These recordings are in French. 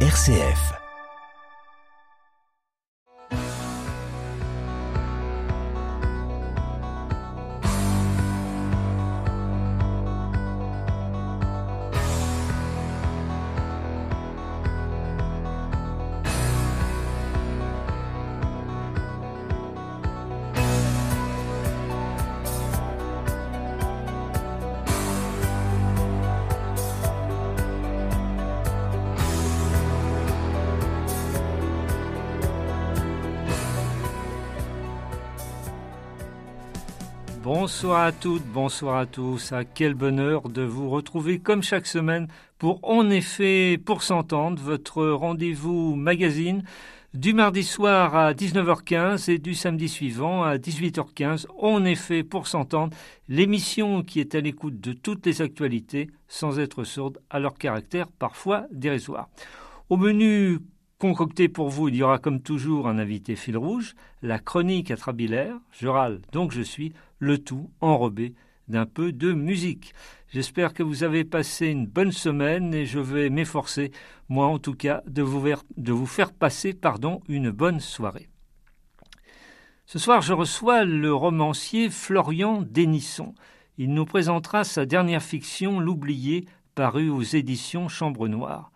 RCF. Bonsoir à toutes, bonsoir à tous. À quel bonheur de vous retrouver comme chaque semaine pour En effet pour s'entendre, votre rendez-vous magazine du mardi soir à 19h15 et du samedi suivant à 18h15. En effet pour s'entendre, l'émission qui est à l'écoute de toutes les actualités sans être sourde à leur caractère parfois dérisoire. Au menu Concocté pour vous, il y aura comme toujours un invité fil rouge, la chronique atrabilaire, je râle donc je suis, le tout enrobé d'un peu de musique. J'espère que vous avez passé une bonne semaine et je vais m'efforcer, moi en tout cas, de vous, faire passer pardon, une bonne soirée. Ce soir, je reçois le romancier Florian Dénisson. Il nous présentera sa dernière fiction, L'oublié, parue aux éditions Chambre Noire.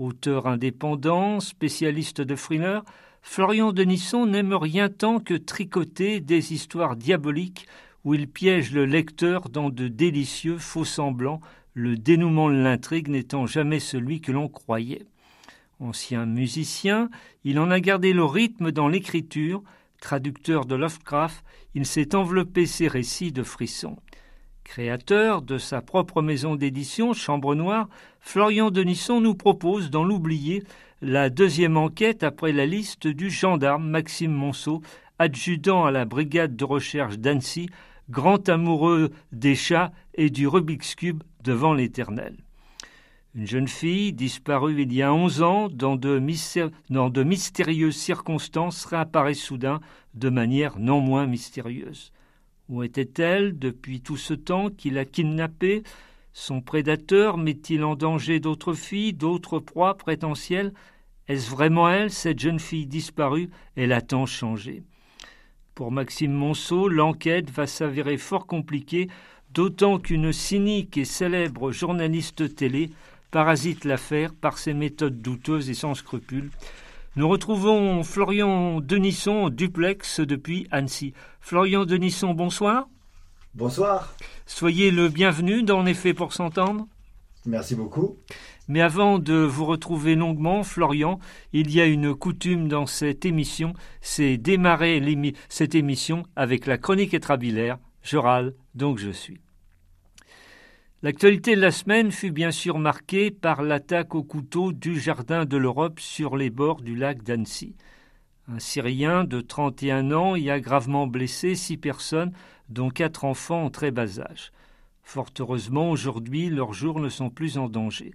Auteur indépendant, spécialiste de thriller, Florian Denisson n'aime rien tant que tricoter des histoires diaboliques où il piège le lecteur dans de délicieux faux semblants, le dénouement de l'intrigue n'étant jamais celui que l'on croyait. Ancien musicien, il en a gardé le rythme dans l'écriture, traducteur de Lovecraft, il s'est enveloppé ses récits de frissons. Créateur de sa propre maison d'édition, Chambre Noire, Florian Denisson nous propose, dans l'oublié, la deuxième enquête après la liste du gendarme Maxime Monceau, adjudant à la brigade de recherche d'Annecy, grand amoureux des chats et du Rubik's Cube devant l'éternel. Une jeune fille, disparue il y a onze ans, dans de, dans de mystérieuses circonstances, réapparaît soudain de manière non moins mystérieuse. Où était-elle depuis tout ce temps qu'il a kidnappé Son prédateur? Met-il en danger d'autres filles, d'autres proies prétentielles? Est-ce vraiment elle, cette jeune fille disparue? Elle a tant changé. Pour Maxime Monceau, l'enquête va s'avérer fort compliquée, d'autant qu'une cynique et célèbre journaliste télé parasite l'affaire par ses méthodes douteuses et sans scrupules. Nous retrouvons Florian Denisson, duplex depuis Annecy. Florian Denisson, bonsoir. Bonsoir. Soyez le bienvenu dans effet pour s'entendre. Merci beaucoup. Mais avant de vous retrouver longuement, Florian, il y a une coutume dans cette émission, c'est démarrer cette émission avec la chronique étrabilaire. Je râle, donc je suis. L'actualité de la semaine fut bien sûr marquée par l'attaque au couteau du Jardin de l'Europe sur les bords du lac d'Annecy. Un Syrien de 31 ans y a gravement blessé six personnes, dont quatre enfants en très bas âge. Fort heureusement, aujourd'hui, leurs jours ne sont plus en danger.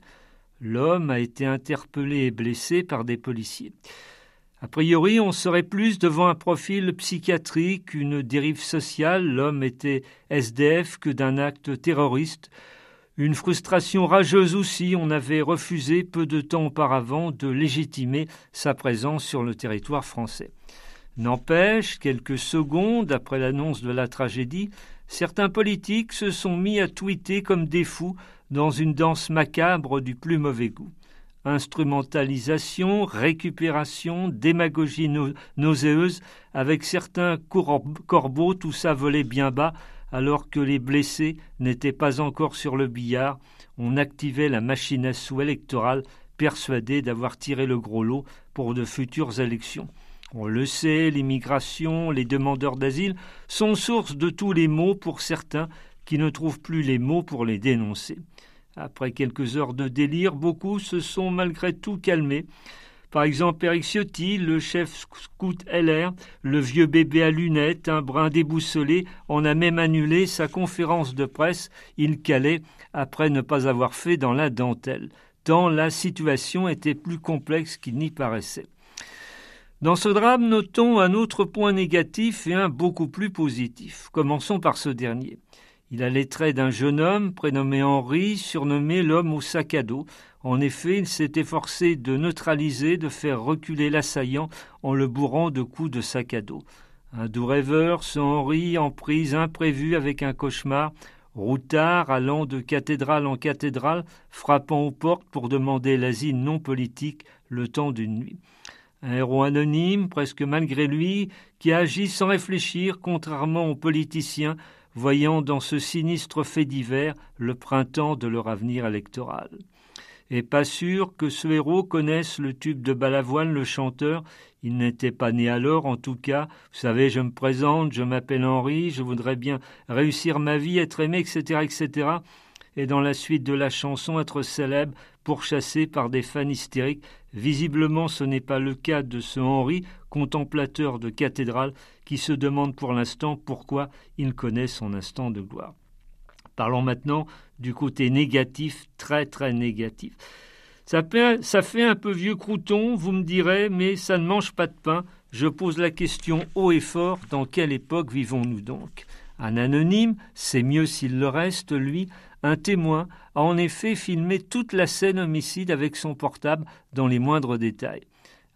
L'homme a été interpellé et blessé par des policiers. A priori, on serait plus devant un profil psychiatrique, une dérive sociale, l'homme était SDF que d'un acte terroriste, une frustration rageuse aussi, on avait refusé peu de temps auparavant de légitimer sa présence sur le territoire français. N'empêche, quelques secondes après l'annonce de la tragédie, certains politiques se sont mis à tweeter comme des fous dans une danse macabre du plus mauvais goût. Instrumentalisation, récupération, démagogie nauséeuse, avec certains corbeaux, tout ça volait bien bas, alors que les blessés n'étaient pas encore sur le billard, on activait la machine à sous électorale, persuadé d'avoir tiré le gros lot pour de futures élections. On le sait, l'immigration, les demandeurs d'asile sont source de tous les maux pour certains qui ne trouvent plus les mots pour les dénoncer. Après quelques heures de délire, beaucoup se sont malgré tout calmés. Par exemple, Eric Ciotti, le chef scout LR, le vieux bébé à lunettes, un brin déboussolé, en a même annulé sa conférence de presse, il calait, après ne pas avoir fait dans la dentelle, tant la situation était plus complexe qu'il n'y paraissait. Dans ce drame, notons un autre point négatif et un beaucoup plus positif. Commençons par ce dernier. Il a les traits d'un jeune homme prénommé Henri, surnommé l'homme au sac à dos, En effet, il s'est efforcé de neutraliser, de faire reculer l'assaillant en le bourrant de coups de sac à dos. Un doux rêveur, ce Henri, en prise imprévue avec un cauchemar, routard allant de cathédrale en cathédrale, frappant aux portes pour demander l'asile non politique le temps d'une nuit. Un héros anonyme, presque malgré lui, qui agit sans réfléchir, contrairement aux politiciens, voyant dans ce sinistre fait divers le printemps de leur avenir électoral. Et pas sûr que ce héros connaisse le tube de Balavoine, le chanteur. Il n'était pas né alors, en tout cas. Vous savez, je me présente, je m'appelle Henri, je voudrais bien réussir ma vie, être aimé, etc., etc. Et dans la suite de la chanson, être célèbre, pourchassé par des fans hystériques. Visiblement, ce n'est pas le cas de ce Henri, contemplateur de cathédrale, qui se demande pour l'instant pourquoi il connaît son instant de gloire. Parlons maintenant du côté négatif, très très négatif. Ça fait, un peu vieux crouton, vous me direz, mais ça ne mange pas de pain. Je pose la question haut et fort, dans quelle époque vivons-nous donc? Un anonyme, c'est mieux s'il le reste, lui, un témoin a en effet filmé toute la scène homicide avec son portable dans les moindres détails.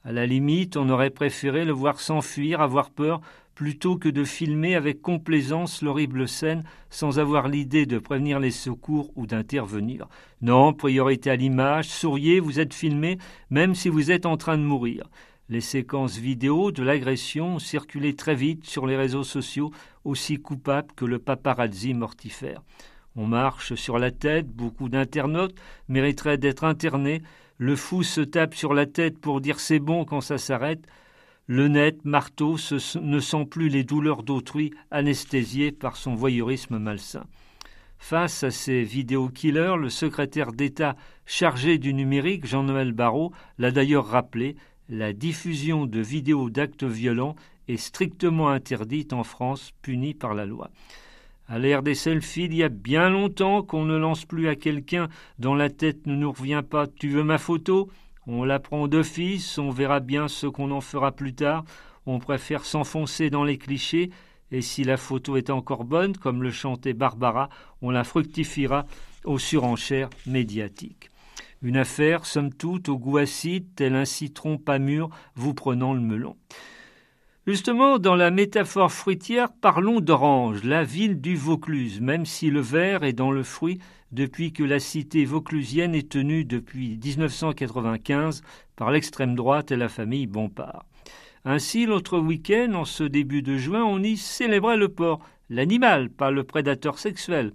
À la limite, on aurait préféré le voir s'enfuir, avoir peur, plutôt que de filmer avec complaisance l'horrible scène sans avoir l'idée de prévenir les secours ou d'intervenir. Non, priorité à l'image, souriez, vous êtes filmé, même si vous êtes en train de mourir. Les séquences vidéo de l'agression ont très vite sur les réseaux sociaux, aussi coupables que le paparazzi mortifère. On marche sur la tête, beaucoup d'internautes mériteraient d'être internés, le fou se tape sur la tête pour dire c'est bon quand ça s'arrête, le net, marteau, ne sent plus les douleurs d'autrui, anesthésié par son voyeurisme malsain. Face à ces vidéo-killers, le secrétaire d'État chargé du numérique, Jean-Noël Barrot, l'a d'ailleurs rappelé, la diffusion de vidéos d'actes violents est strictement interdite en France, punie par la loi. À l'ère des selfies, il y a bien longtemps qu'on ne lance plus à quelqu'un dont la tête ne nous revient pas Tu veux ma photo? On l'apprend d'office, on verra bien ce qu'on en fera plus tard. On préfère s'enfoncer dans les clichés, et si la photo est encore bonne, comme le chantait Barbara, on la fructifiera aux surenchères médiatiques. Une affaire, somme toute, au goût acide, tel un citron pas mûr vous prenant le melon. Justement, dans la métaphore fruitière, parlons d'Orange, la ville du Vaucluse, même si le verre est dans le fruit depuis que la cité vauclusienne est tenue depuis 1995 par l'extrême droite et la famille Bompard. Ainsi, l'autre week-end, en ce début de juin, on y célébrait le porc, l'animal, pas le prédateur sexuel.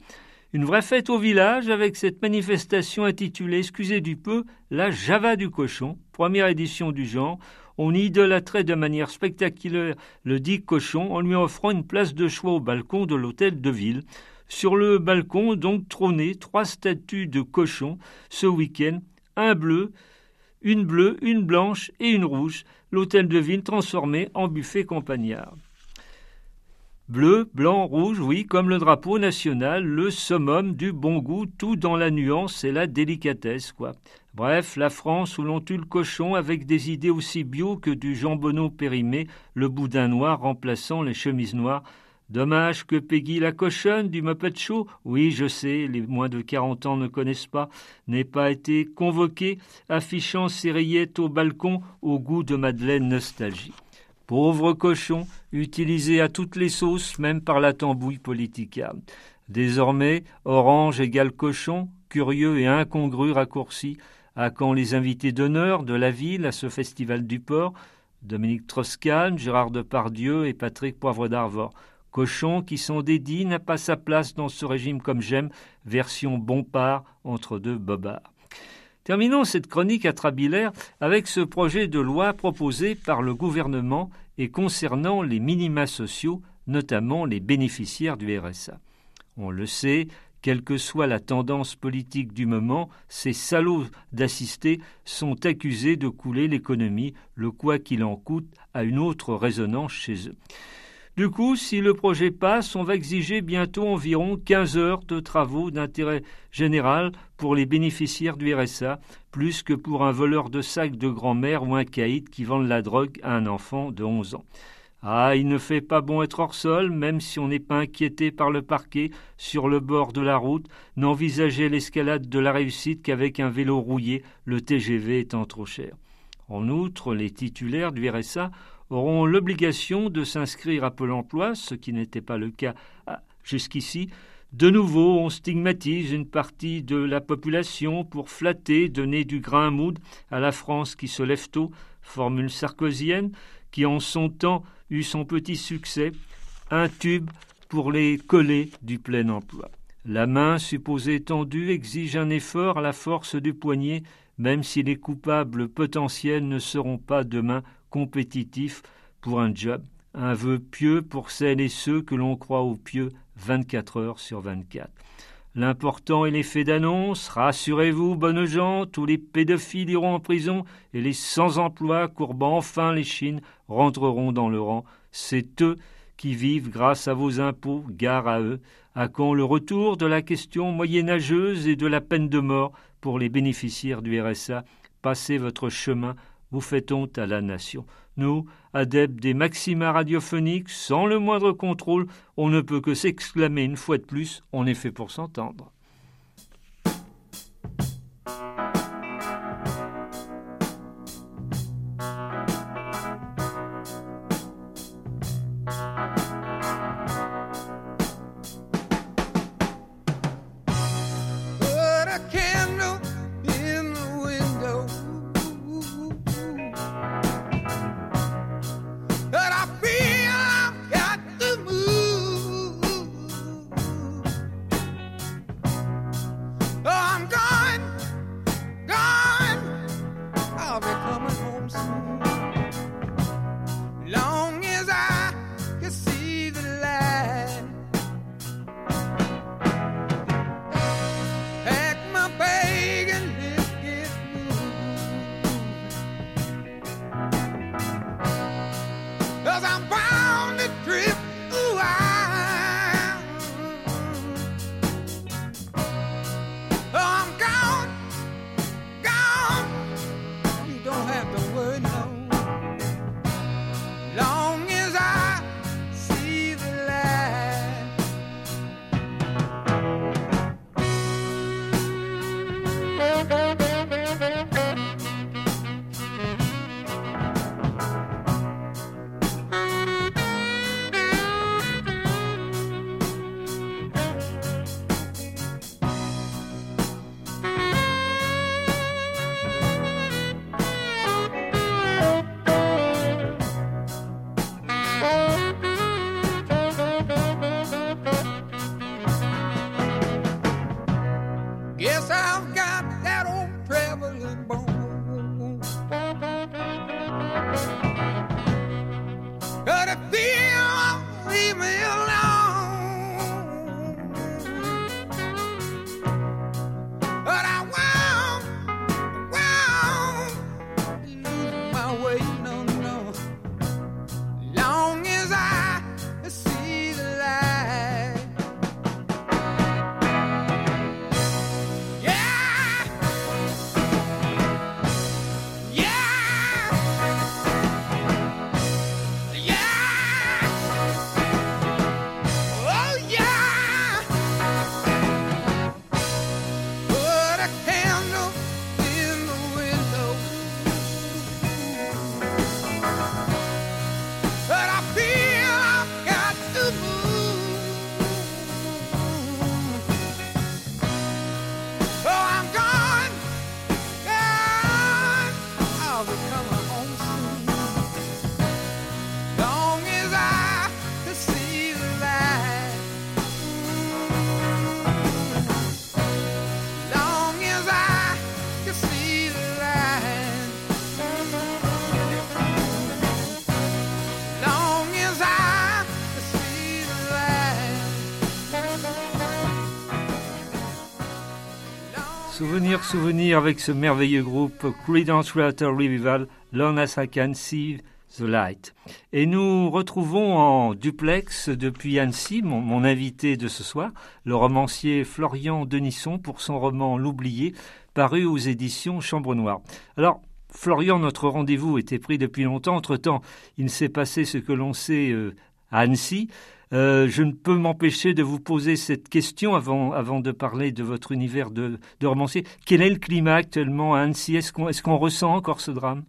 Une vraie fête au village avec cette manifestation intitulée, excusez du peu, la Java du cochon, première édition du genre. On idolâtrait de manière spectaculaire le dit cochon en lui offrant une place de choix au balcon de l'hôtel de ville. Sur le balcon, donc, trônaient trois statues de cochons ce week-end, un bleu, une bleue, une blanche et une rouge, l'hôtel de ville transformé en buffet campagnard. Bleu, blanc, rouge, oui, comme le drapeau national, le summum du bon goût, tout dans la nuance et la délicatesse, quoi. Bref, la France où l'on tue le cochon avec des idées aussi bio que du jambonneau périmé, le boudin noir remplaçant les chemises noires, Dommage que Peggy la cochonne du Muppet oui je sais, les moins de quarante ans ne connaissent pas, n'ait pas été convoquée, affichant ses rayettes au balcon au goût de Madeleine Nostalgie. Pauvre cochon, utilisé à toutes les sauces, même par la tambouille politica. Désormais, orange égale cochon, curieux et incongru raccourci, à quand les invités d'honneur de la ville à ce festival du port, Dominique Strauss-Kahn, Gérard Depardieu et Patrick Poivre d'Arvor. Cochon qui sont dédits n'a pas sa place dans ce régime comme j'aime, version Bompard entre deux bobards. Terminons cette chronique atrabilaire avec ce projet de loi proposé par le gouvernement et concernant les minima sociaux, notamment les bénéficiaires du RSA. On le sait, quelle que soit la tendance politique du moment, ces salauds d'assister sont accusés de couler l'économie, le quoi qu'il en coûte, à une autre résonance chez eux. Du coup, si le projet passe, on va exiger bientôt environ 15 heures de travaux d'intérêt général pour les bénéficiaires du RSA, plus que pour un voleur de sac de grand-mère ou un caïd qui vend la drogue à un enfant de 11 ans. Ah, il ne fait pas bon être hors sol, même si on n'est pas inquiété par le parquet, sur le bord de la route, n'envisager l'escalade de la réussite qu'avec un vélo rouillé, le TGV étant trop cher. En outre, les titulaires du RSA auront l'obligation de s'inscrire à Pôle emploi, ce qui n'était pas le cas ah, jusqu'ici. De nouveau, on stigmatise une partie de la population pour flatter, donner du grain à moudre à la France qui se lève tôt, formule sarkozienne, qui en son temps eut son petit succès, un tube pour les coller du plein emploi. La main supposée tendue exige un effort à la force du poignet, même si les coupables potentiels ne seront pas demain compétitifs pour un job. Un vœu pieux pour celles et ceux que l'on croit au pieux 24 heures sur 24. L'important est l'effet d'annonce. Rassurez-vous, bonnes gens, tous les pédophiles iront en prison et les sans-emploi, courbant enfin les chines, rentreront dans le rang. C'est eux qui vivent grâce à vos impôts, gare à eux. À quand le retour de la question moyenâgeuse et de la peine de mort pour les bénéficiaires du RSA Passez votre chemin, vous faites honte à la nation. Nous, adeptes des maxima radiophoniques, sans le moindre contrôle, on ne peut que s'exclamer une fois de plus, on est fait pour s'entendre. Souvenir, avec ce merveilleux groupe Creedence Clearwater Revival, Long as I Can See the Light. Et nous retrouvons en duplex depuis Annecy, mon, invité de ce soir, le romancier Florian Denisson pour son roman L'oublié, paru aux éditions Chambre Noire. Alors, Florian, notre rendez-vous était pris depuis longtemps. Entre-temps, il s'est passé ce que l'on sait euh, à Annecy. Euh, je ne peux m'empêcher de vous poser cette question avant, avant de parler de votre univers de, romancier. Quel est le climat actuellement à Annecy Est-ce qu'on est qu'on ressent encore ce drame?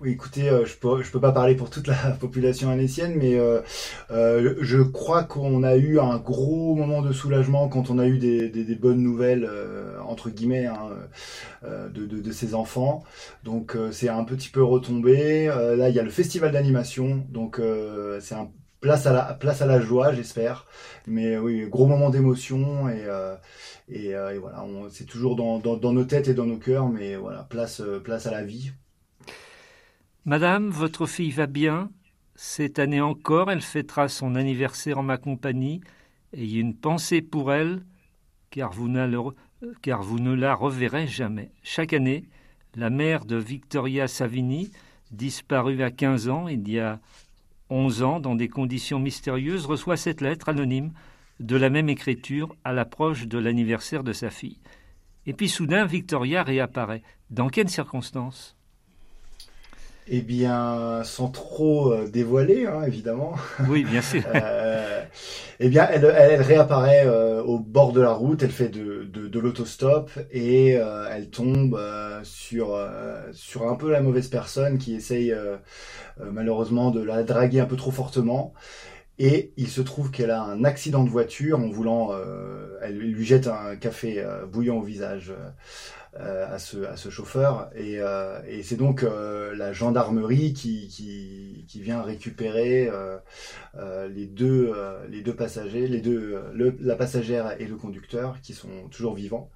Oui, écoutez, euh, je peux je peux pas parler pour toute la population anécienne, mais euh, euh, je crois qu'on a eu un gros moment de soulagement quand on a eu des, des, bonnes nouvelles entre guillemets hein, de, de, de, ces enfants. Donc c'est un petit peu retombé. là, il y a le festival d'animation, donc c'est un place à la place à la joie, j'espère. Mais oui, gros moment d'émotion et et, et, voilà, c'est toujours dans, dans, dans nos têtes et dans nos cœurs, mais voilà, place place à la vie. Madame, votre fille va bien? Cette année encore, elle fêtera son anniversaire en ma compagnie. Ayez une pensée pour elle, car vous, ne la reverrez jamais. Chaque année, la mère de Victoria Savini, disparue à 15 ans il y a 11 ans dans des conditions mystérieuses, reçoit cette lettre anonyme de la même écriture à l'approche de l'anniversaire de sa fille. Et puis soudain, Victoria réapparaît. Dans quelles circonstances? Eh bien, sans trop euh, dévoiler, hein, évidemment. Oui, bien sûr. euh, eh bien, elle, elle, réapparaît euh, au bord de la route, elle fait de, de, de l'autostop et euh, elle tombe sur, sur un peu la mauvaise personne qui essaye malheureusement de la draguer un peu trop fortement. Et il se trouve qu'elle a un accident de voiture en voulant, elle lui jette un café bouillant au visage euh, à, ce, à ce chauffeur. Et, euh, et c'est donc euh, la gendarmerie qui, qui, qui vient récupérer les, deux, les deux passagers, les deux, la passagère et le conducteur qui sont toujours vivants.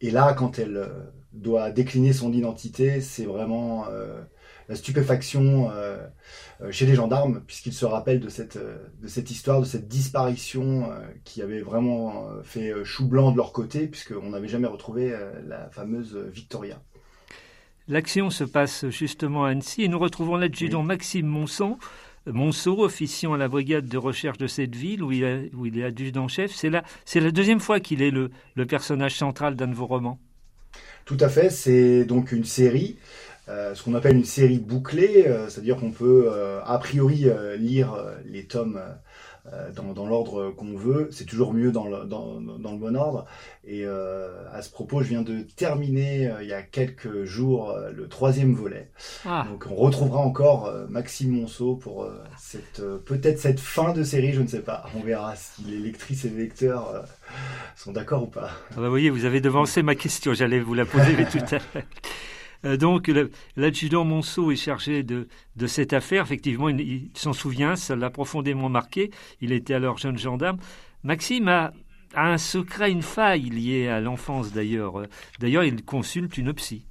Et là, quand elle doit décliner son identité, c'est vraiment la stupéfaction euh, euh, chez les gendarmes, puisqu'ils se rappellent de cette, euh, de cette histoire, de cette disparition qui avait vraiment fait chou blanc de leur côté, puisqu'on n'avait jamais retrouvé la fameuse Victoria. L'action se passe justement à Annecy et nous retrouvons l'adjudant Maxime Monson, Monceau, officiant à la brigade de recherche de cette ville où il, est, où il est adjudant-chef. C'est la, c'est la deuxième fois qu'il est le, le personnage central d'un de vos romans. Tout à fait, c'est donc une série euh, ce qu'on appelle une série bouclée, euh, c'est-à-dire qu'on peut euh, a priori lire les tomes dans, dans l'ordre qu'on veut, c'est toujours mieux dans le, dans, dans le bon ordre. Et à ce propos, je viens de terminer il y a quelques jours le troisième volet. Ah. Donc on retrouvera encore Maxime Monceau pour cette peut-être cette fin de série, je ne sais pas. On verra si les lectrices et les lecteurs sont d'accord ou pas. Ah bah, vous voyez, vous avez devancé ma question, j'allais vous la poser mais tout à l'heure. Euh, donc l'adjudant Monceau est chargé de, de cette affaire. Effectivement, il, s'en souvient, ça l'a profondément marqué. Il était alors jeune gendarme. Maxime a, un secret, une faille liée à l'enfance d'ailleurs. D'ailleurs, il consulte une psy.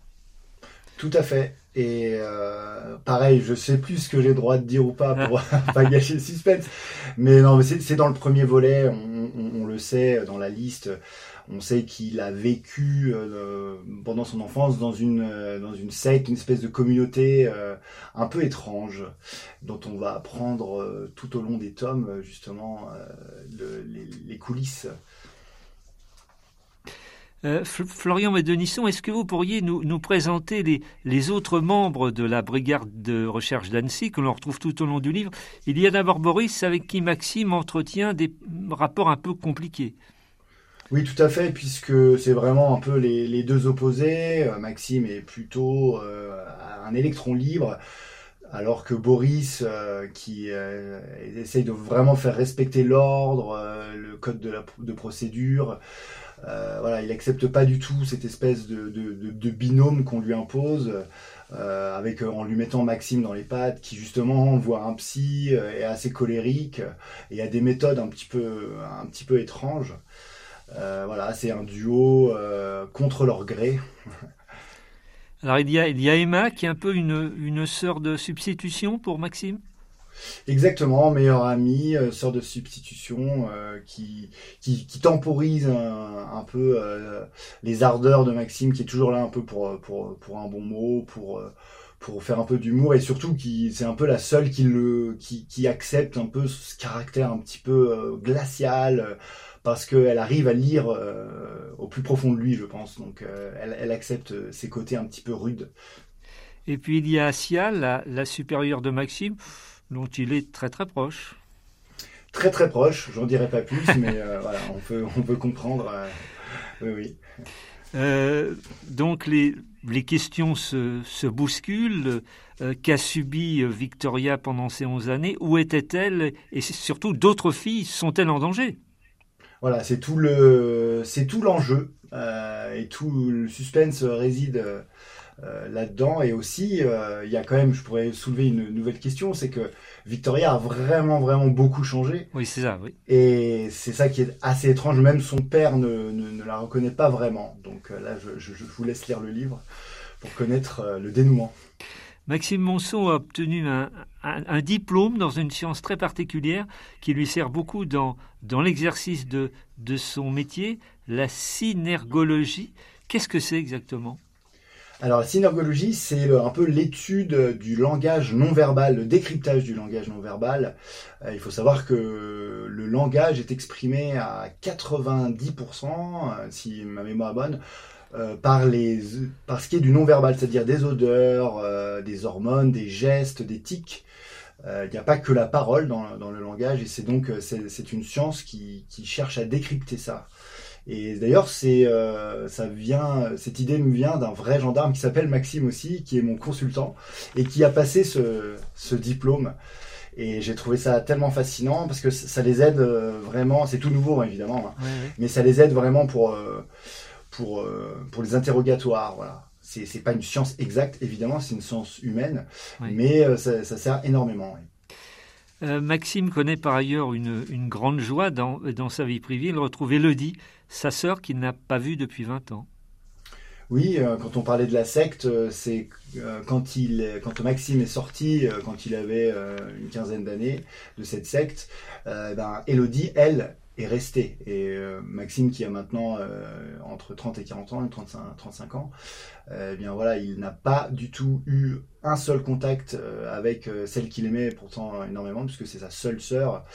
Tout à fait. Et euh, pareil, je sais plus ce que j'ai le droit de dire ou pas pour pas gâcher le suspense. Mais non, c'est dans le premier volet, on, le sait dans la liste. On sait qu'il a vécu euh, pendant son enfance dans une, euh, dans une secte, une espèce de communauté euh, un peu étrange, dont on va apprendre tout au long des tomes, justement, les, coulisses. Florian et Denisson, est-ce que vous pourriez nous, nous présenter les, les, autres membres de la brigade de recherche d'Annecy que l'on retrouve tout au long du livre? Il y a d'abord Boris avec qui Maxime entretient des rapports un peu compliqués. Oui, tout à fait, puisque c'est vraiment un peu les, deux opposés. Euh, Maxime est plutôt euh, un électron libre, alors que Boris, euh, qui essaye de vraiment faire respecter l'ordre, le code de, procédure, il n'accepte pas du tout cette espèce de, binôme qu'on lui impose. avec en lui mettant Maxime dans les pattes, qui justement voit un psy, est assez colérique et a des méthodes un petit peu étranges. Euh, voilà, c'est un duo euh, contre leur gré. Alors il y, a, il y a Emma qui est un peu une, une sœur de substitution pour Maxime? Exactement, meilleure amie, euh, sœur de substitution, qui, qui, qui, temporise un, peu les ardeurs de Maxime, qui est toujours là un peu pour, pour, pour un bon mot, pour, pour faire un peu d'humour, et surtout qui c'est un peu la seule qui, le, qui, qui accepte un peu ce caractère un petit peu glacial, parce qu'elle arrive à lire au plus profond de lui, je pense. Donc elle, elle, accepte ses côtés un petit peu rudes. Et puis il y a Asia, la, la supérieure de Maxime, dont il est très très proche. Très très proche, j'en dirai pas plus, mais voilà, on peut, on peut comprendre. oui, oui. Euh, donc les, les questions se, se bousculent. Euh, qu'a subi Victoria pendant ces 11 années? Où était-elle? Et surtout, d'autres filles sont-elles en danger? Voilà, c'est tout le, c'est tout l'enjeu euh, et tout le suspense réside euh, là-dedans. Et aussi, euh, il y a quand même, je pourrais soulever une nouvelle question, c'est que Victoria a vraiment, vraiment beaucoup changé. Oui, c'est ça, oui. Et c'est ça qui est assez étrange. Même son père ne, ne, la reconnaît pas vraiment. Donc euh, là, je, je, vous laisse lire le livre pour connaître le dénouement. Maxime Monceau a obtenu un, un, diplôme dans une science très particulière qui lui sert beaucoup dans, dans l'exercice de, de son métier, la synergologie. Qu'est-ce que c'est exactement? Alors la synergologie, c'est un peu l'étude du langage non verbal, le décryptage du langage non verbal. Euh, il faut savoir que le langage est exprimé à 90%, euh, si ma mémoire est bonne, euh, par, les, par ce qui est du non verbal, c'est-à-dire des odeurs, des hormones, des gestes, des tics. Il n'y a pas que la parole dans, dans le langage et c'est donc c'est une science qui, qui cherche à décrypter ça. Et d'ailleurs, c'est, euh, ça vient, cette idée me vient d'un vrai gendarme qui s'appelle Maxime aussi, qui est mon consultant et qui a passé ce, ce diplôme. Et j'ai trouvé ça tellement fascinant parce que ça les aide euh, vraiment. C'est tout nouveau évidemment, hein, mais ça les aide vraiment pour euh, pour pour les interrogatoires. Voilà. C'est c'est pas une science exacte évidemment, c'est une science humaine, mais ça, ça, sert énormément. Maxime connaît par ailleurs une, une grande joie dans, dans sa vie privée. Il retrouve Elodie, sa sœur qu'il n'a pas vue depuis 20 ans. Oui, euh, quand on parlait de la secte, euh, c'est euh, quand il, quand Maxime est sorti, quand il avait une quinzaine d'années de cette secte, ben Elodie, elle, est restée. Et Maxime, qui a maintenant entre 30 et 40 ans, 35, 35 ans, eh bien voilà, il n'a pas du tout eu un seul contact avec celle qu'il aimait pourtant énormément, puisque c'est sa seule sœur.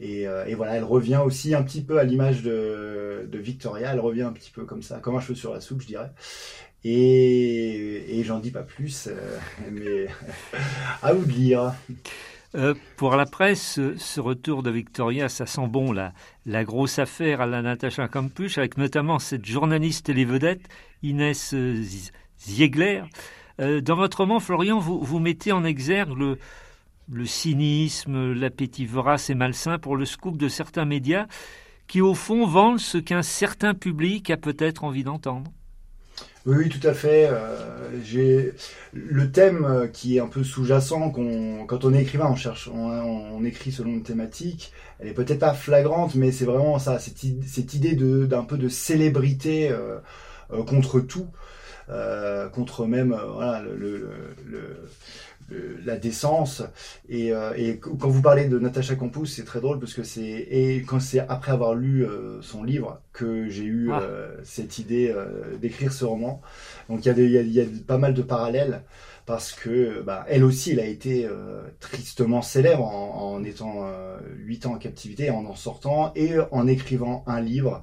Et, et, voilà, elle revient aussi un petit peu à l'image de, de, Victoria, elle revient un petit peu comme ça, comme un cheveu sur la soupe, je dirais. Et, et j'en dis pas plus, mais à vous de lire. Euh, pour la presse, ce retour de Victoria, ça sent bon la, grosse affaire à la Natacha Campus, avec notamment cette journaliste et les vedettes, Inès Ziegler. Euh, dans votre roman, Florian, vous, mettez en exergue le cynisme, l'appétit vorace et malsain pour le scoop de certains médias qui, au fond, vendent ce qu'un certain public a peut-être envie d'entendre. Oui, tout à fait. Euh, j'ai le thème qui est un peu sous-jacent. quand on est écrivain, on cherche, on, écrit selon une thématique. Elle est peut-être pas flagrante, mais c'est vraiment ça, cette, idée de d'un peu de célébrité euh, euh, contre tout, contre même voilà le la décence. Et, euh, et, quand vous parlez de Natacha Campos, c'est très drôle parce que c'est et quand c'est après avoir lu euh, son livre que j'ai eu ah. euh, cette idée d'écrire ce roman. Donc il y, a y a, pas mal de parallèles parce que bah, elle aussi, elle a été tristement célèbre en, en étant huit ans en captivité, en en sortant et en écrivant un livre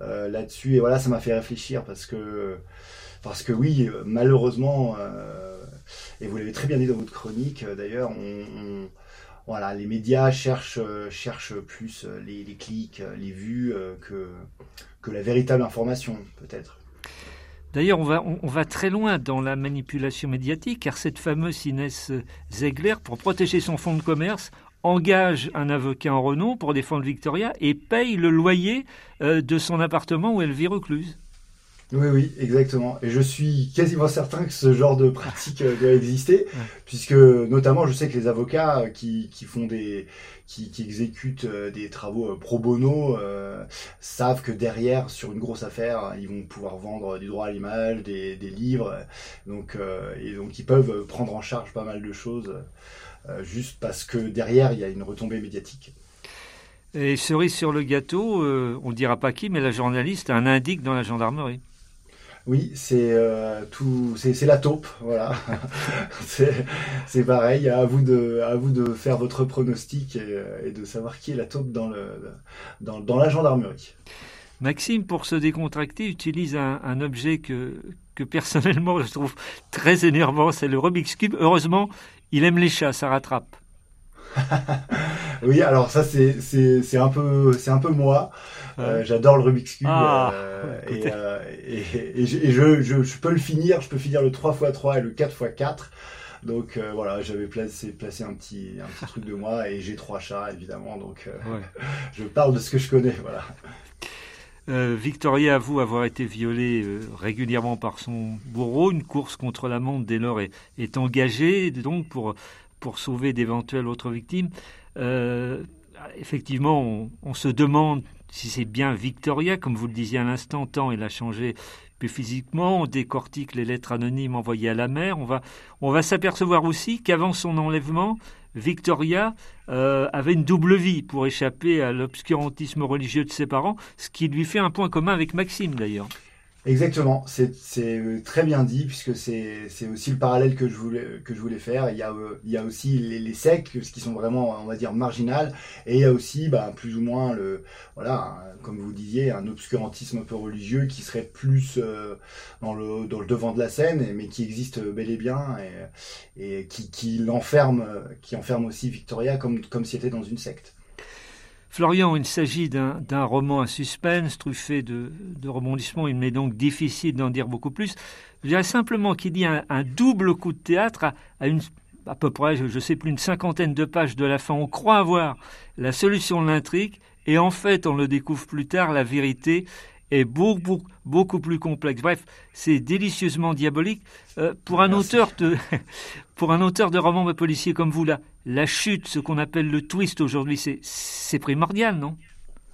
là-dessus. Et voilà, ça m'a fait réfléchir parce que parce que oui, malheureusement et vous l'avez très bien dit dans votre chronique, euh, d'ailleurs, voilà, les médias cherchent, euh, plus euh, les, clics, les vues que, la véritable information, peut-être. D'ailleurs, on va, on, va très loin dans la manipulation médiatique, car cette fameuse Inès Zegler, pour protéger son fonds de commerce, engage un avocat en renom pour défendre Victoria et paye le loyer de son appartement où elle vit recluse. Oui, oui, exactement. Et je suis quasiment certain que ce genre de pratique euh, doit exister, puisque notamment, je sais que les avocats euh, qui, qui font des, qui, qui exécutent euh, des travaux pro bono savent que derrière, sur une grosse affaire, ils vont pouvoir vendre du droit à l'image, des, des livres, donc et donc ils peuvent prendre en charge pas mal de choses, juste parce que derrière il y a une retombée médiatique. Et cerise sur le gâteau, on ne dira pas qui, mais la journaliste a un indique dans la gendarmerie. Oui, c'est euh, tout, c'est la taupe, voilà. c'est pareil. À vous de, à vous de faire votre pronostic et, de savoir qui est la taupe dans le, dans, dans la gendarmerie. Maxime, pour se décontracter, utilise un, objet que, que personnellement je trouve très énervant, c'est le Rubik's Cube. Heureusement, il aime les chats, ça rattrape. oui, alors ça c'est c'est un peu c'est un peu moi. Euh, j'adore le Rubik's Cube ah, euh, euh, et, je, je, peux le finir. Je peux finir le 3x3 et le 4x4. Donc voilà, j'avais placé, placé un, petit, un petit truc de moi et j'ai trois chats évidemment. Donc je parle de ce que je connais. Voilà. Victoria avoue avoir été violée régulièrement par son bourreau. Une course contre la montre dès lors est, est engagée donc pour, pour sauver d'éventuelles autres victimes. effectivement, on, se demande si c'est bien Victoria, comme vous le disiez à l'instant, tant elle a changé plus physiquement, on décortique les lettres anonymes envoyées à la mère, on va, on va s'apercevoir aussi qu'avant son enlèvement, Victoria euh, avait une double vie pour échapper à l'obscurantisme religieux de ses parents, ce qui lui fait un point commun avec Maxime d'ailleurs. Exactement, c'est euh, très bien dit puisque c'est aussi le parallèle que je voulais que je voulais faire. Il y a euh, il y a aussi les, les sectes qui sont vraiment on va dire marginales et il y a aussi bah, plus ou moins le voilà comme vous disiez un obscurantisme un peu religieux qui serait plus euh, dans le dans le devant de la scène mais qui existe bel et bien et, et qui qui l'enferme qui enferme aussi Victoria comme comme si elle était dans une secte. Florian, il s'agit d'un roman à suspense, truffé de, rebondissements. Il m'est donc difficile d'en dire beaucoup plus. Je dirais simplement qu'il y a un, double coup de théâtre à, une, à peu près, je ne sais plus, une cinquantaine de pages de la fin. On croit avoir la solution de l'intrigue, et en fait, on le découvre plus tard, la vérité est beaucoup, beaucoup, plus complexe. Bref, c'est délicieusement diabolique. Euh, pour, un auteur de, pour un auteur de romans policiers comme vous, là, la chute, ce qu'on appelle le twist aujourd'hui, c'est primordial, non?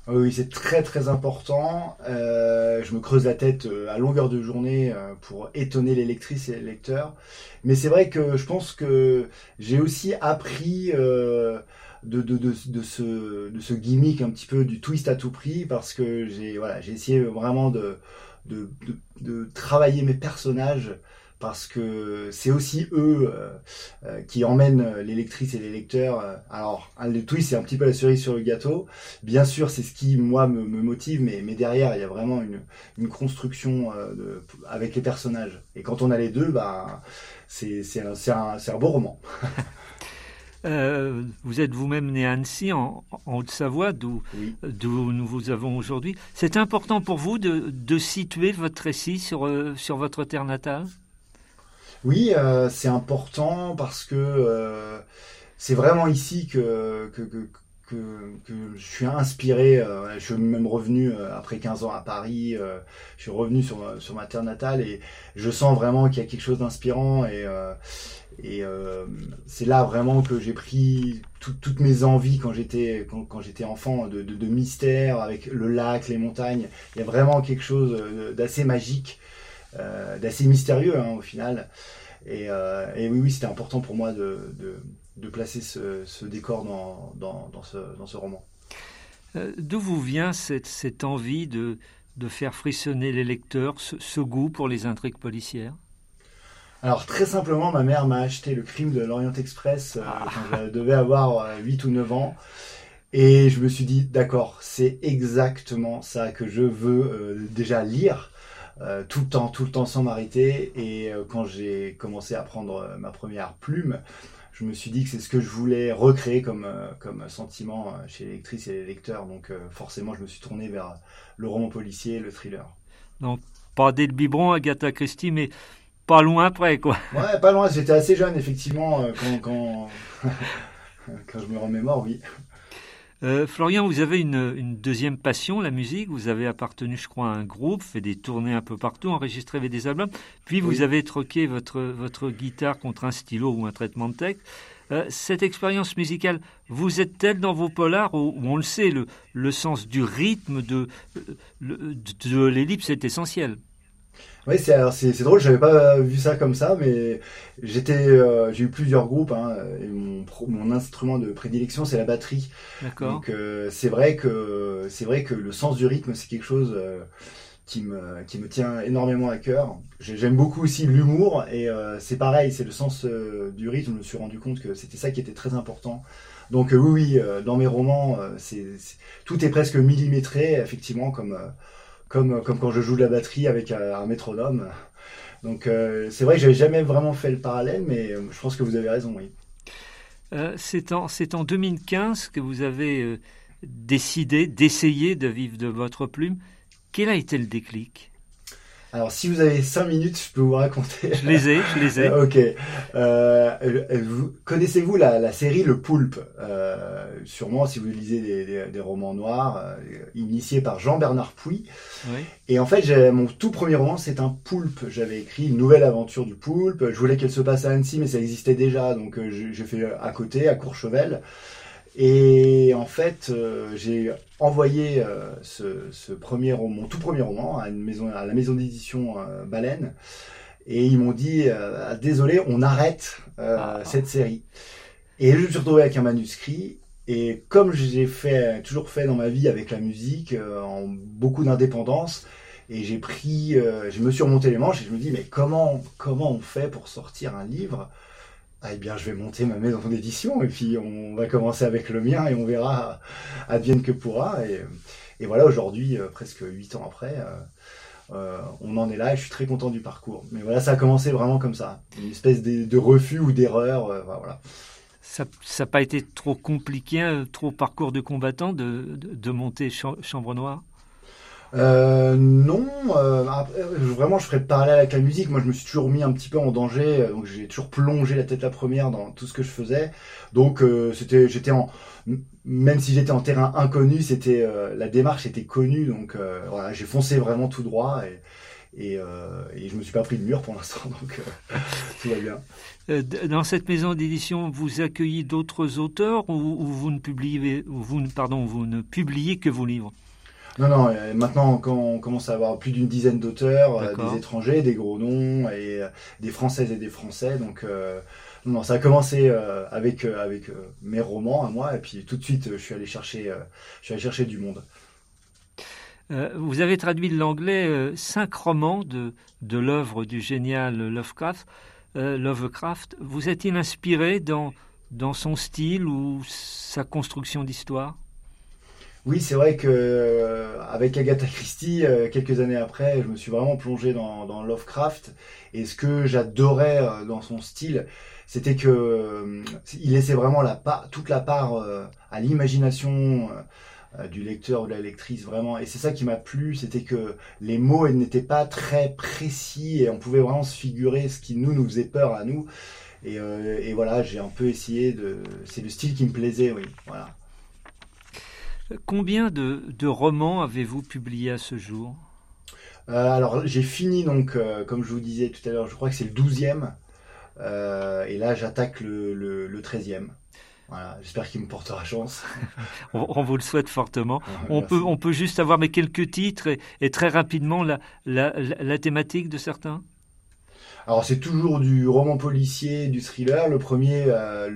Oui, c'est très très important. Euh, je me creuse la tête euh, à longueur de journée pour étonner les lectrices et les lecteurs. Mais c'est vrai que je pense que j'ai aussi appris de, ce, gimmick un petit peu du twist à tout prix parce que j'ai voilà, j'ai essayé vraiment de, travailler mes personnages parce que c'est aussi eux euh, euh, qui emmènent les lectrices et les lecteurs. Alors, le twist, c'est un petit peu la cerise sur le gâteau. Bien sûr, c'est ce qui, moi, me, me, motive, mais, mais derrière, il y a vraiment une, une construction euh, de, avec les personnages. Et quand on a les deux, bah, c'est un, un, un beau roman. Euh, vous êtes vous-même né à Annecy, en, Haute-Savoie, d'où nous vous avons aujourd'hui. C'est important pour vous de, situer votre récit sur, euh, sur votre terre natale? Oui, euh, c'est important parce que c'est vraiment ici que, je suis inspiré. je suis même revenu après 15 ans à Paris. je suis revenu sur, ma terre natale et je sens vraiment qu'il y a quelque chose d'inspirant et euh, c'est là vraiment que j'ai pris toutes mes envies quand j'étais quand, j'étais enfant de, mystère avec le lac, les montagnes. Il y a vraiment quelque chose d'assez magique, euh, d'assez mystérieux hein, au final. Et, euh, et, oui, oui, c'était important pour moi de, de placer ce, ce décor dans, dans, dans, ce, dans ce roman. D'où vous vient cette, cette envie de, de faire frissonner les lecteurs, ce, ce goût pour les intrigues policières? Alors très simplement, ma mère m'a acheté le crime de l'Orient Express euh, ah. quand je devais avoir 8 euh, ou 9 ans. Et je me suis dit, d'accord, c'est exactement ça que je veux euh, déjà lire tout le temps, tout le temps sans m'arrêter. Et quand j'ai commencé à prendre ma première plume, je me suis dit que c'est ce que je voulais recréer comme, comme sentiment chez les lectrices et les lecteurs. Donc forcément, je me suis tourné vers le roman policier, le thriller. Donc, pas dès le biberon, Agatha Christie, mais pas loin après, quoi. Ouais, pas loin. J'étais assez jeune, effectivement, euh, quand, quand, quand je me remémore, oui. Euh, Florian, vous avez une, une, deuxième passion, la musique. Vous avez appartenu, je crois, à un groupe, fait des tournées un peu partout, enregistré des albums. Puis vous avez troqué votre, votre guitare contre un stylo ou un traitement de texte. Euh, cette expérience musicale, vous êtes-elle dans vos polars où, on le sait, le, le sens du rythme, de, de, de l'ellipse est essentiel? Oui, c'est c'est drôle, j'avais pas vu ça comme ça, mais j'étais euh, j'ai eu plusieurs groupes hein, et mon mon instrument de prédilection c'est la batterie. D'accord. Donc euh, c'est vrai que c'est vrai que le sens du rythme c'est quelque chose euh, qui me, qui me tient énormément à cœur. J'aime beaucoup aussi l'humour et euh, c'est pareil, c'est le sens euh, du rythme. Je me suis rendu compte que c'était ça qui était très important. Donc euh, oui, oui, dans mes romans, c'est tout est presque millimétré, effectivement, comme, comme, quand je joue de la batterie avec un, métronome. Donc c'est vrai que j'avais jamais vraiment fait le parallèle, mais je pense que vous avez raison, oui. c'est en, en 2015 que vous avez décidé d'essayer de vivre de votre plume. Quel a été le déclic? Alors, si vous avez cinq minutes, je peux vous raconter. Je les ai, je les ai. ok. Euh, vous, connaissez-vous la, série Le Poulpe? Euh, Sûrement, si vous lisez des, romans noirs, euh, initiés par Jean-Bernard Puy. Oui. Et en fait, mon tout premier roman, c'est un poulpe. J'avais écrit une nouvelle aventure du poulpe. Je voulais qu'elle se passe à Annecy, mais ça existait déjà, donc j'ai fait à côté, à Courchevel. Et en fait, euh, j'ai envoyé euh, ce, premier roman, mon tout premier roman, à, une maison, à la maison d'édition euh, Baleine. Et ils m'ont dit, désolé, on arrête ah. cette série. Et je me suis retrouvé avec un manuscrit. Et comme j'ai fait, toujours fait dans ma vie avec la musique, en beaucoup d'indépendance, et j'ai pris, je me suis remonté les manches et je me dis, mais comment, comment on fait pour sortir un livre? Ah, eh bien, je vais monter ma maison d'édition et puis on va commencer avec le mien et on verra advienne que pourra. Et, voilà, aujourd'hui, euh, presque huit ans après, euh, euh, on en est là et je suis très content du parcours. Mais voilà, ça a commencé vraiment comme ça, une espèce de, refus ou d'erreur. voilà. Ça n'a pas été trop compliqué, trop parcours de combattant de, de monter Chambre Noire? Euh, non, euh, vraiment, je ferais parler avec la musique. Moi, je me suis toujours mis un petit peu en danger, euh, donc j'ai toujours plongé la tête la première dans tout ce que je faisais. Donc, euh, c'était, j'étais en, même si j'étais en terrain inconnu, c'était la démarche était connue, donc voilà, j'ai foncé vraiment tout droit et et, et je me suis pas pris de mur pour l'instant, donc tout va bien. Dans cette maison d'édition, vous accueillez d'autres auteurs ou, ou, vous ne publiez, ou vous, pardon, vous ne publiez que vos livres? Non, non, euh, maintenant on commence à avoir plus d'une dizaine d'auteurs, euh, des étrangers, des gros noms, et euh, des Françaises et des Français. Donc, non, ça a commencé avec, avec mes romans à moi, et puis tout de suite, je suis allé chercher, je suis allé chercher du monde. vous avez traduit de l'anglais cinq romans de, de l'œuvre du génial Lovecraft. Lovecraft. Vous êtes-il inspiré dans, dans son style ou sa construction d'histoire? Oui, c'est vrai que euh, avec Agatha Christie, euh, quelques années après, je me suis vraiment plongé dans, Lovecraft. Et ce que j'adorais euh, dans son style, c'était que il laissait vraiment la toute la part à l'imagination du lecteur ou de la lectrice vraiment. Et c'est ça qui m'a plu, c'était que les mots n'étaient pas très précis et on pouvait vraiment se figurer ce qui nous nous faisait peur à nous. Et, et voilà, j'ai un peu essayé de. C'est le style qui me plaisait, oui. Voilà. Combien de, romans avez-vous publié à ce jour? Euh, Alors j'ai fini donc, euh, comme je vous disais tout à l'heure, je crois que c'est le 12e. Euh, et là j'attaque le, le, 13e. Voilà, j'espère qu'il me portera chance. on, vous le souhaite fortement. on, peut, on peut juste avoir mais quelques titres et, très rapidement la, la thématique de certains? Alors c'est toujours du roman policier, du thriller. Le premier euh,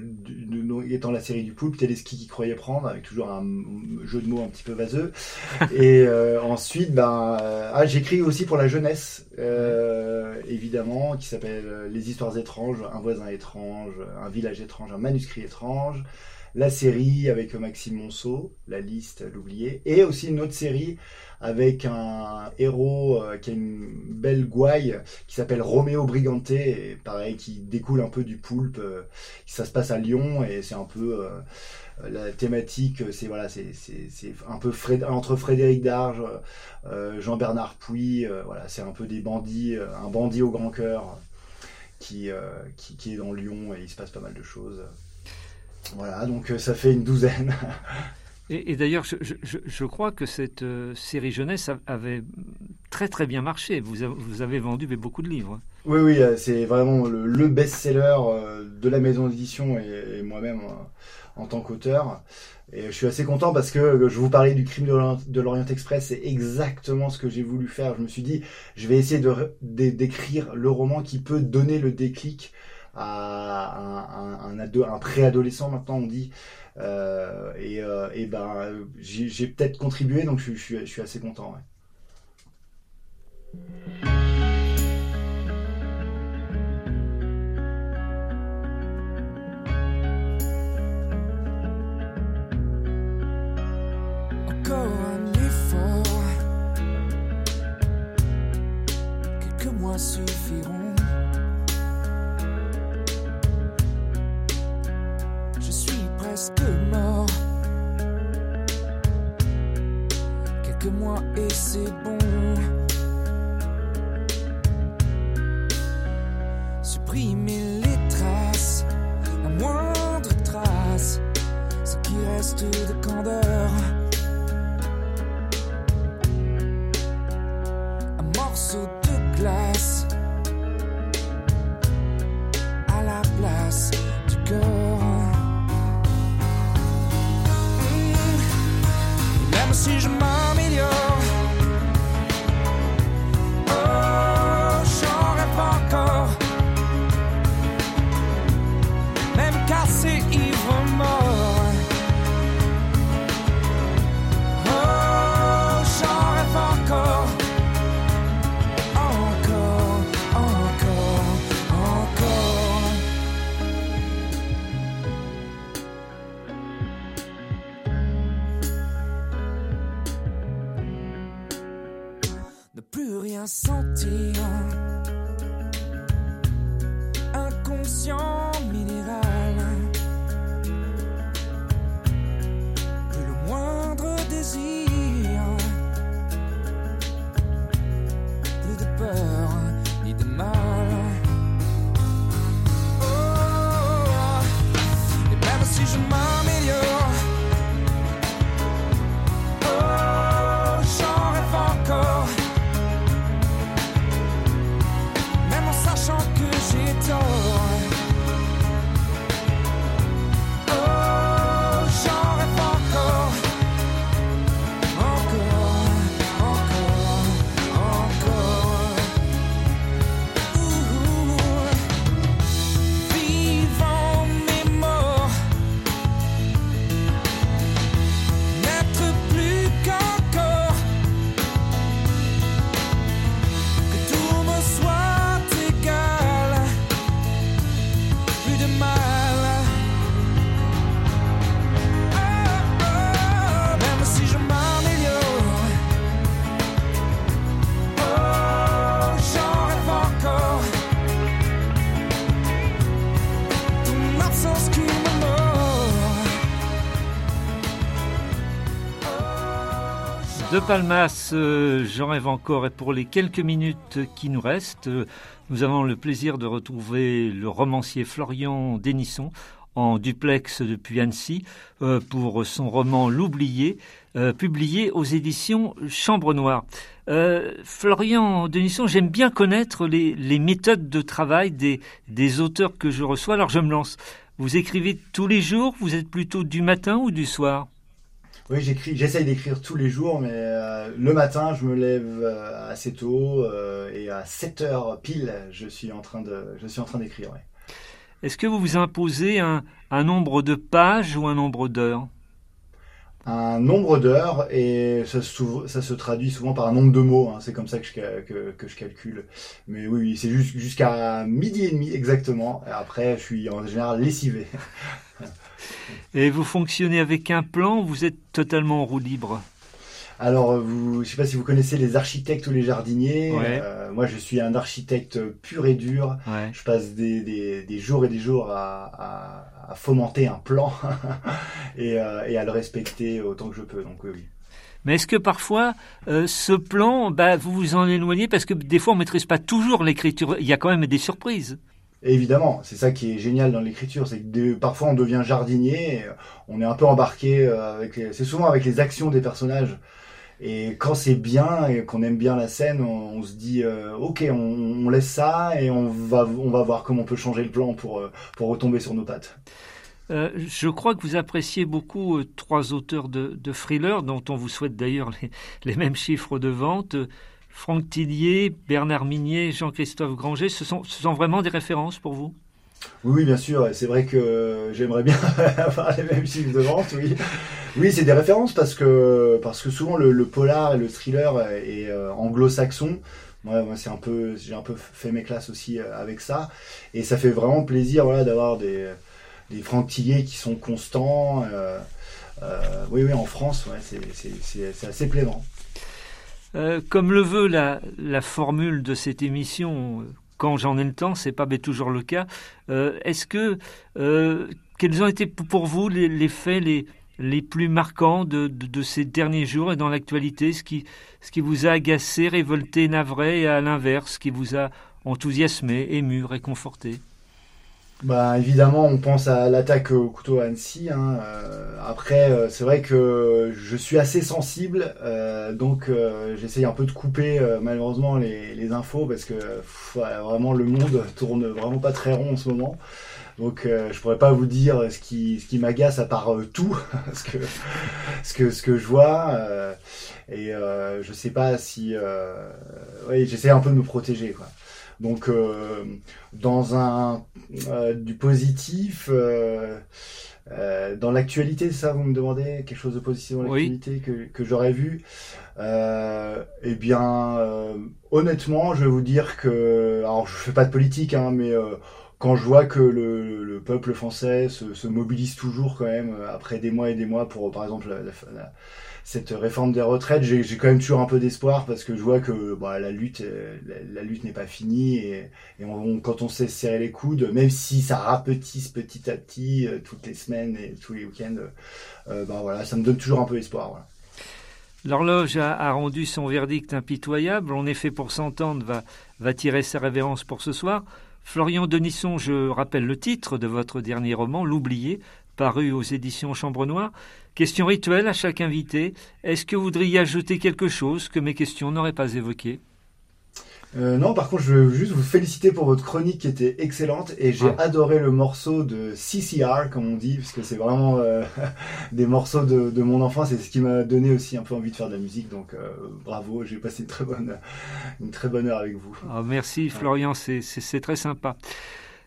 étant la série du poulpe, Teleski qui croyait prendre, avec toujours un jeu de mots un petit peu vaseux. Et euh, ensuite, ben, euh, ah, j'écris aussi pour la jeunesse, évidemment, qui s'appelle Les histoires étranges, un voisin étrange, un village étrange, un manuscrit étrange la série avec Maxime Monceau, la liste, l'oublier, et aussi une autre série avec un héros euh, qui a une belle gouaille qui s'appelle Roméo Brigante, et pareil, qui découle un peu du poulpe. Euh, ça se passe à Lyon et c'est un peu euh, la thématique, c'est voilà, c'est un peu entre Frédéric Darge, Jean-Bernard Puy, voilà, c'est un peu des bandits, un bandit au grand cœur qui, qui, est dans Lyon et il se passe pas mal de choses. Voilà, donc ça fait une douzaine. Et, d'ailleurs, je, crois que cette euh, série jeunesse avait très très bien marché. Vous, avez, vendu beaucoup de livres. Oui, oui, euh, c'est vraiment le, best-seller de la maison d'édition et, moi-même en tant qu'auteur. Et je suis assez content parce que je vous parlais du crime de l'Orient Express, c'est exactement ce que j'ai voulu faire. Je me suis dit, je vais essayer d'écrire le roman qui peut donner le déclic à un, un, un, préadolescent maintenant on dit. Euh, et, euh, et, ben j'ai peut-être contribué donc je, je, suis, assez content De Palmas, euh, j'en rêve encore et pour les quelques minutes qui nous restent, euh, nous avons le plaisir de retrouver le romancier Florian Denisson en duplex depuis Annecy euh, pour son roman L'oublié, publié aux éditions Chambre Noire. Florian Denisson, j'aime bien connaître les, méthodes de travail des, des auteurs que je reçois, alors je me lance. Vous écrivez tous les jours, vous êtes plutôt du matin ou du soir? Oui, j'écris, j'essaye d'écrire tous les jours, mais euh, le matin, je me lève euh, assez tôt euh, et à 7 heures pile, je suis en train de, je suis en train d'écrire. Est-ce que vous vous imposez un, nombre de pages ou un nombre d'heures? Un nombre d'heures et ça, se traduit souvent par un nombre de mots. Hein. c'est comme ça que je, que, je calcule. Mais oui, c'est jusqu'à midi et demi exactement. Et après, je suis en général lessivé. Et vous fonctionnez avec un plan vous êtes totalement en roue libre alors, vous, je ne sais pas si vous connaissez les architectes ou les jardiniers. Euh, moi, je suis un architecte pur et dur. Je passe des, jours et des jours à, fomenter un plan euh, et, à le respecter autant que je peux. Donc, oui. Mais est-ce que parfois, euh, ce plan, bah, vous vous en éloignez parce que des fois, on ne maîtrise pas toujours l'écriture. Il y a quand même des surprises évidemment, c'est ça qui est génial dans l'écriture, c'est que parfois on devient jardinier, on est un peu embarqué euh, avec, c'est souvent avec les actions des personnages. Et quand c'est bien et qu'on aime bien la scène, on, se dit euh, ok, on, laisse ça et on va on va voir comment on peut changer le plan pour euh, pour retomber sur nos pattes. je crois que vous appréciez beaucoup trois auteurs de, de thrillers dont on vous souhaite d'ailleurs les, les, mêmes chiffres de vente. Franck Tillier, Bernard Minier, Jean-Christophe Granger, ce sont, vraiment des références pour vous? Oui, bien sûr. C'est vrai que j'aimerais bien avoir les mêmes chiffres de vente. Oui, oui, c'est des références parce que parce que souvent le, polar et le thriller est euh, anglo-saxon. moi, moi c'est un peu, j'ai un peu fait mes classes aussi avec ça, et ça fait vraiment plaisir, voilà, d'avoir des, des Tillier qui sont constants. oui, oui, en France, c'est assez plaisant. Comme le veut la, formule de cette émission, quand j'en ai le temps, c'est pas toujours le cas. Est-ce que quels ont été pour vous les, les faits les les plus marquants de, de, ces derniers jours et dans l'actualité, ce qui, ce qui vous a agacé, révolté, navré, et à l'inverse, ce qui vous a enthousiasmé, ému, réconforté? Bah, évidemment, on pense à l'attaque au couteau à Annecy. Hein. Euh, après, euh, c'est vrai que je suis assez sensible, euh, donc j'essaye un peu de couper malheureusement les, les, infos parce que vraiment le monde tourne vraiment pas très rond en ce moment. Donc euh, je pourrais pas vous dire ce qui, ce qui m'agace à part euh, tout, ce, que, ce, que, ce que je vois. Euh, et euh, je sais pas si... oui, j'essaie un peu de me protéger. Quoi. Donc dans un du positif... dans l'actualité, ça, vous me demandez quelque chose de positif dans l'actualité que, que j'aurais vu. Euh, eh bien, honnêtement, je vais vous dire que, alors je fais pas de politique, hein, mais quand je vois que le, peuple français se, mobilise toujours quand même euh, après des mois et des mois pour par exemple cette réforme des retraites, j'ai quand même toujours un peu d'espoir parce que je vois que bah, la lutte euh, la, lutte n'est pas finie et, quand on sait serrer les coudes, même si ça rapetisse petit à petit euh, toutes les semaines et tous les week-ends, bah, voilà, ça me donne toujours un peu d'espoir. L'horloge a, rendu son verdict impitoyable. En effet, pour s'entendre, va, va tirer sa révérence pour ce soir. Florian Denisson, je rappelle le titre de votre dernier roman, L'oublié, paru aux éditions Chambre Noire. Question rituelle à chaque invité. Est-ce que vous voudriez ajouter quelque chose que mes questions n'auraient pas évoqué euh, non, par contre, je veux juste vous féliciter pour votre chronique qui était excellente et j'ai ah. adoré le morceau de CCR, comme on dit, parce que c'est vraiment euh, des morceaux de, de mon enfance et c'est ce qui m'a donné aussi un peu envie de faire de la musique. Donc, euh, bravo, j'ai passé une très bonne, une très bonne heure avec vous. Ah, merci, Florian, c'est très sympa.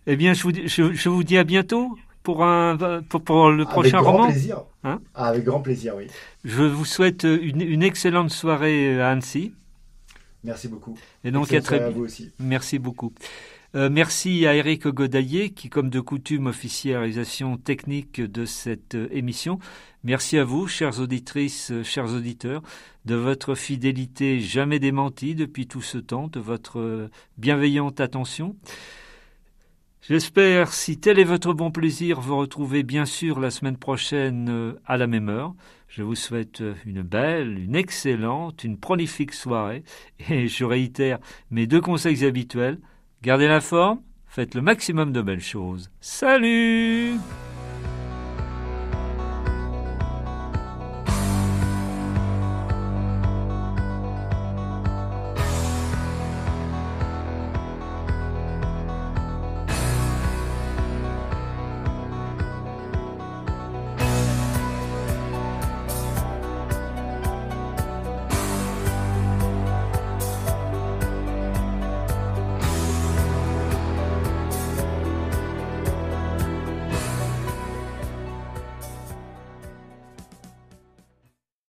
Eh bien, je vous, je, je vous dis à bientôt pour, un, pour, pour le prochain avec grand Plaisir. Hein avec grand plaisir, oui. Je vous souhaite une, une excellente soirée à Annecy. Merci beaucoup. Et donc, à très vous aussi. Merci beaucoup. Euh, merci à Eric Godaillé qui, comme de coutume, officie la réalisation technique de cette euh, émission. Merci à vous, chères auditrices, euh, chers auditeurs, de votre fidélité jamais démentie depuis tout ce temps, de votre bienveillante attention. J'espère, si tel est votre bon plaisir, vous retrouver bien sûr la semaine prochaine à la même heure. Je vous souhaite une belle, une excellente, une prolifique soirée et je réitère mes deux conseils habituels. Gardez la forme, faites le maximum de belles choses. Salut